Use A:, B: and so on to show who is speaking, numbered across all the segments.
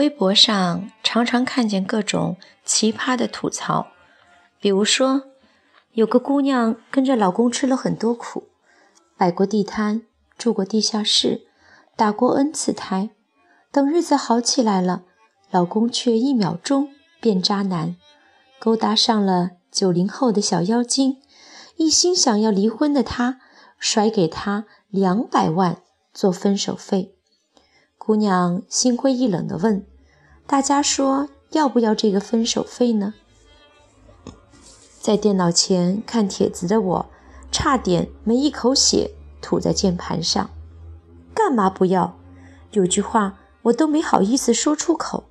A: 微博上常常看见各种奇葩的吐槽，比如说，有个姑娘跟着老公吃了很多苦，摆过地摊，住过地下室，打过 N 次胎，等日子好起来了，老公却一秒钟变渣男，勾搭上了九零后的小妖精，一心想要离婚的她，甩给他两百万做分手费。姑娘心灰意冷地问：“大家说要不要这个分手费呢？”在电脑前看帖子的我，差点没一口血吐在键盘上。干嘛不要？有句话我都没好意思说出口。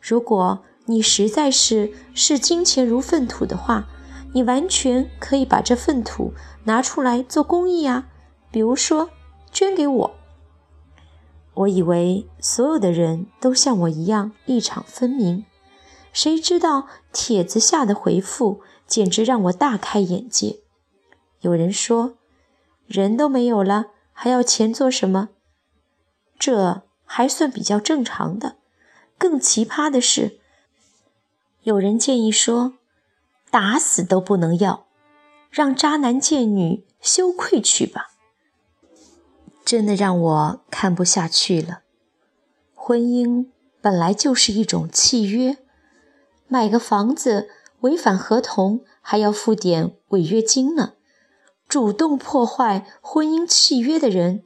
A: 如果你实在是视金钱如粪土的话，你完全可以把这粪土拿出来做公益啊，比如说捐给我。我以为所有的人都像我一样立场分明，谁知道帖子下的回复简直让我大开眼界。有人说：“人都没有了，还要钱做什么？”这还算比较正常的。更奇葩的是，有人建议说：“打死都不能要，让渣男贱女羞愧去吧。”真的让我看不下去了。婚姻本来就是一种契约，买个房子违反合同还要付点违约金呢。主动破坏婚姻契约的人，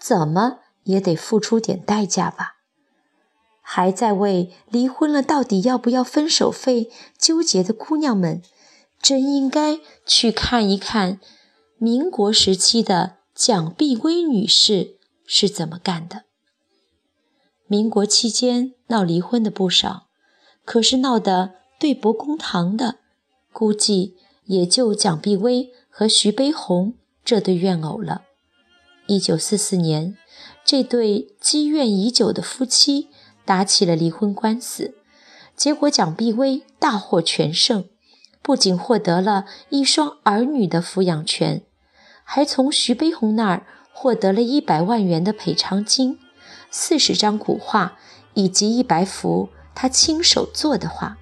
A: 怎么也得付出点代价吧？还在为离婚了到底要不要分手费纠结的姑娘们，真应该去看一看民国时期的。蒋碧薇女士是怎么干的？民国期间闹离婚的不少，可是闹得对簿公堂的，估计也就蒋碧薇和徐悲鸿这对怨偶了。一九四四年，这对积怨已久的夫妻打起了离婚官司，结果蒋碧薇大获全胜，不仅获得了一双儿女的抚养权。还从徐悲鸿那儿获得了一百万元的赔偿金、四十张古画以及一百幅他亲手做的画。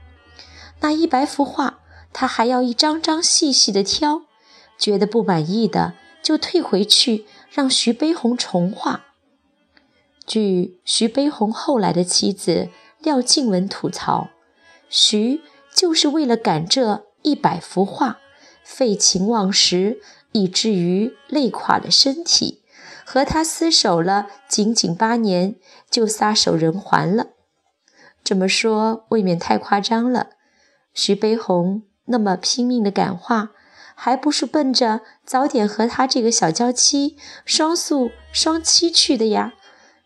A: 那一百幅画，他还要一张张细细的挑，觉得不满意的就退回去，让徐悲鸿重画。据徐悲鸿后来的妻子廖静文吐槽，徐就是为了赶这一百幅画，废寝忘食。以至于累垮了身体，和他厮守了仅仅八年，就撒手人寰了。这么说未免太夸张了。徐悲鸿那么拼命的感化，还不是奔着早点和他这个小娇妻双宿双栖去的呀？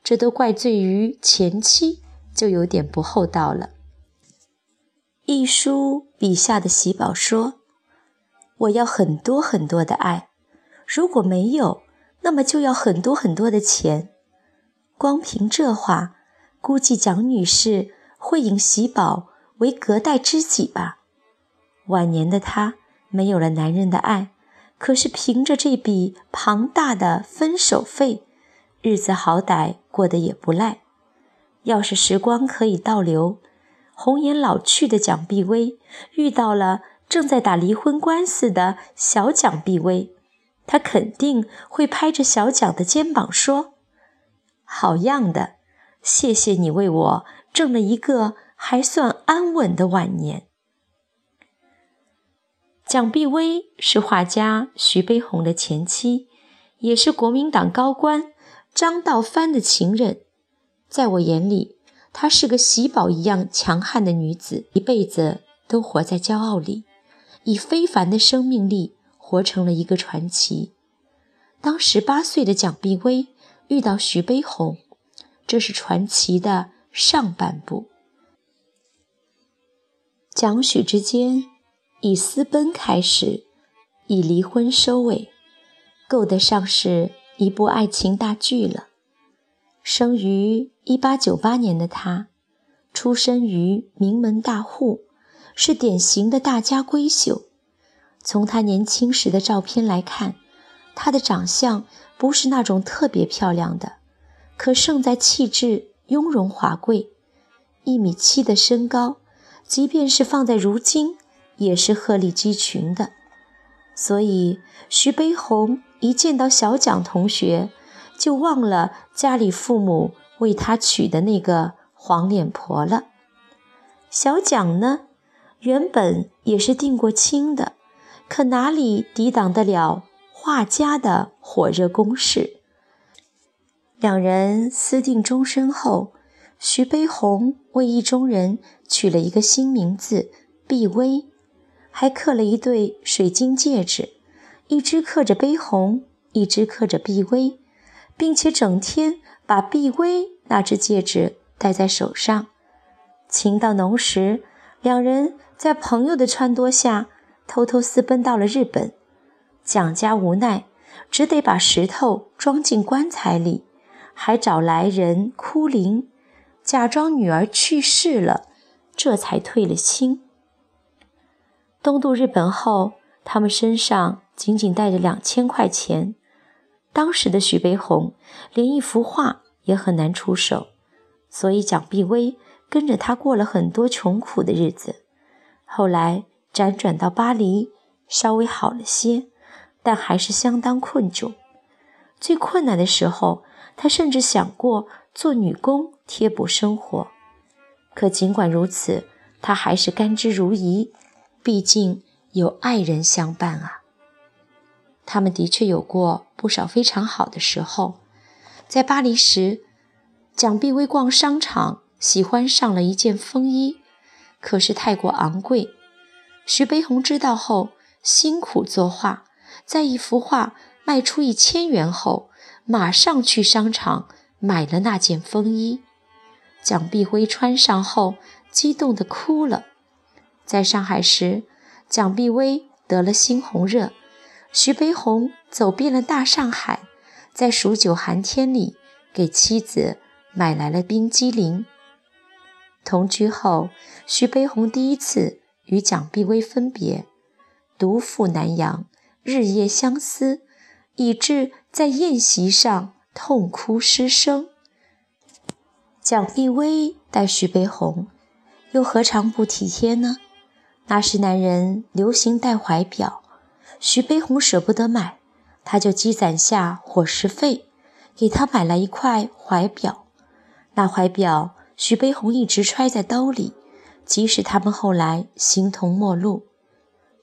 A: 这都怪罪于前妻，就有点不厚道了。一书笔下的喜宝说。我要很多很多的爱，如果没有，那么就要很多很多的钱。光凭这话，估计蒋女士会引喜宝为隔代知己吧。晚年的她没有了男人的爱，可是凭着这笔庞大的分手费，日子好歹过得也不赖。要是时光可以倒流，红颜老去的蒋碧薇遇到了。正在打离婚官司的小蒋碧薇，她肯定会拍着小蒋的肩膀说：“好样的，谢谢你为我挣了一个还算安稳的晚年。”蒋碧薇是画家徐悲鸿的前妻，也是国民党高官张道藩的情人。在我眼里，她是个喜宝一样强悍的女子，一辈子都活在骄傲里。以非凡的生命力活成了一个传奇。当十八岁的蒋碧薇遇到徐悲鸿，这是传奇的上半部。蒋许之间以私奔开始，以离婚收尾，够得上是一部爱情大剧了。生于一八九八年的他，出身于名门大户。是典型的大家闺秀。从她年轻时的照片来看，她的长相不是那种特别漂亮的，可胜在气质雍容华贵。一米七的身高，即便是放在如今，也是鹤立鸡群的。所以，徐悲鸿一见到小蒋同学，就忘了家里父母为他娶的那个黄脸婆了。小蒋呢，原本也是定过亲的，可哪里抵挡得了画家的火热攻势？两人私定终身后，徐悲鸿为意中人取了一个新名字碧薇。还刻了一对水晶戒指，一只刻着悲鸿，一只刻着碧薇，并且整天把碧薇那只戒指戴在手上。情到浓时，两人在朋友的撺掇下，偷偷私奔到了日本。蒋家无奈，只得把石头装进棺材里，还找来人哭灵，假装女儿去世了，这才退了亲。东渡日本后，他们身上仅仅带着两千块钱。当时的徐悲鸿连一幅画也很难出手，所以蒋碧薇跟着他过了很多穷苦的日子。后来辗转到巴黎，稍微好了些，但还是相当困窘。最困难的时候，他甚至想过做女工贴补生活。可尽管如此，他还是甘之如饴。毕竟有爱人相伴啊。他们的确有过不少非常好的时候。在巴黎时，蒋碧薇逛商场，喜欢上了一件风衣，可是太过昂贵。徐悲鸿知道后，辛苦作画，在一幅画卖出一千元后，马上去商场买了那件风衣。蒋碧薇穿上后，激动地哭了。在上海时，蒋碧薇得了猩红热，徐悲鸿走遍了大上海，在数九寒天里给妻子买来了冰激凌。同居后，徐悲鸿第一次与蒋碧薇分别，独赴南洋，日夜相思，以致在宴席上痛哭失声。蒋碧薇待徐悲鸿，又何尝不体贴呢？那时男人流行戴怀表，徐悲鸿舍不得买，他就积攒下伙食费，给他买了一块怀表。那怀表徐悲鸿一直揣在兜里，即使他们后来形同陌路。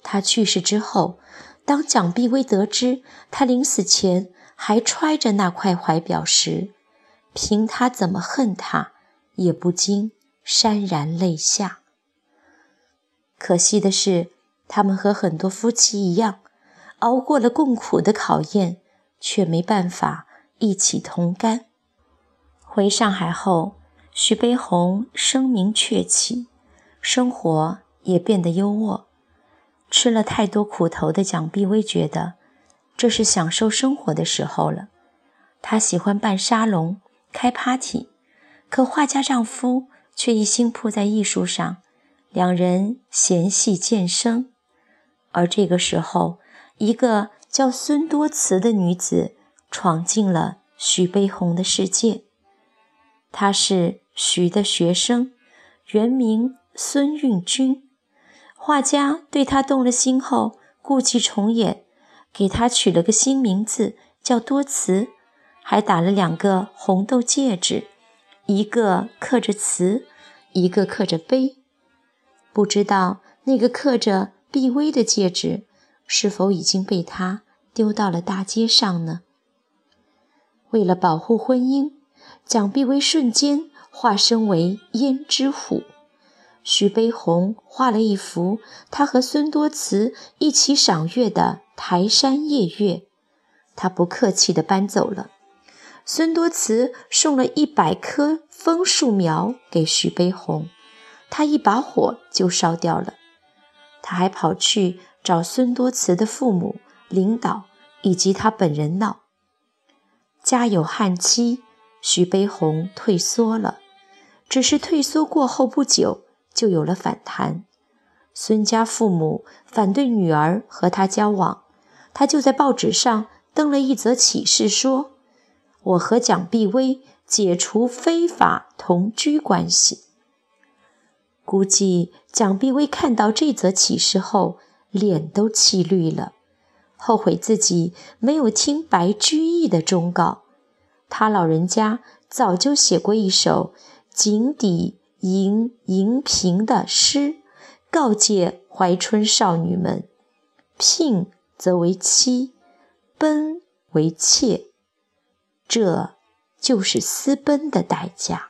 A: 他去世之后，当蒋碧薇得知他临死前还揣着那块怀表时，凭他怎么恨他，也不禁潸然泪下。可惜的是，他们和很多夫妻一样，熬过了共苦的考验，却没办法一起同甘。回上海后，徐悲鸿声名鹊起，生活也变得优渥。吃了太多苦头的蒋碧薇觉得，这是享受生活的时候了。她喜欢办沙龙、开 party，可画家丈夫却一心扑在艺术上。两人嫌隙渐生，而这个时候，一个叫孙多慈的女子闯进了徐悲鸿的世界。他是徐的学生，原名孙运君。画家对他动了心后，故伎重演，给他取了个新名字，叫多慈，还打了两个红豆戒指，一个刻着慈，一个刻着悲。不知道那个刻着“碧薇”的戒指是否已经被他丢到了大街上呢？为了保护婚姻，蒋碧薇瞬间化身为胭脂虎。徐悲鸿画了一幅他和孙多慈一起赏月的《台山夜月》，他不客气地搬走了。孙多慈送了一百棵枫树苗给徐悲鸿。他一把火就烧掉了。他还跑去找孙多慈的父母、领导以及他本人闹。家有悍妻，徐悲鸿退缩了。只是退缩过后不久，就有了反弹。孙家父母反对女儿和他交往，他就在报纸上登了一则启事，说：“我和蒋碧薇解除非法同居关系。”估计蒋碧薇看到这则启事后，脸都气绿了，后悔自己没有听白居易的忠告。他老人家早就写过一首《井底吟吟瓶》的诗，告诫怀春少女们：“聘则为妻，奔为妾，这就是私奔的代价。”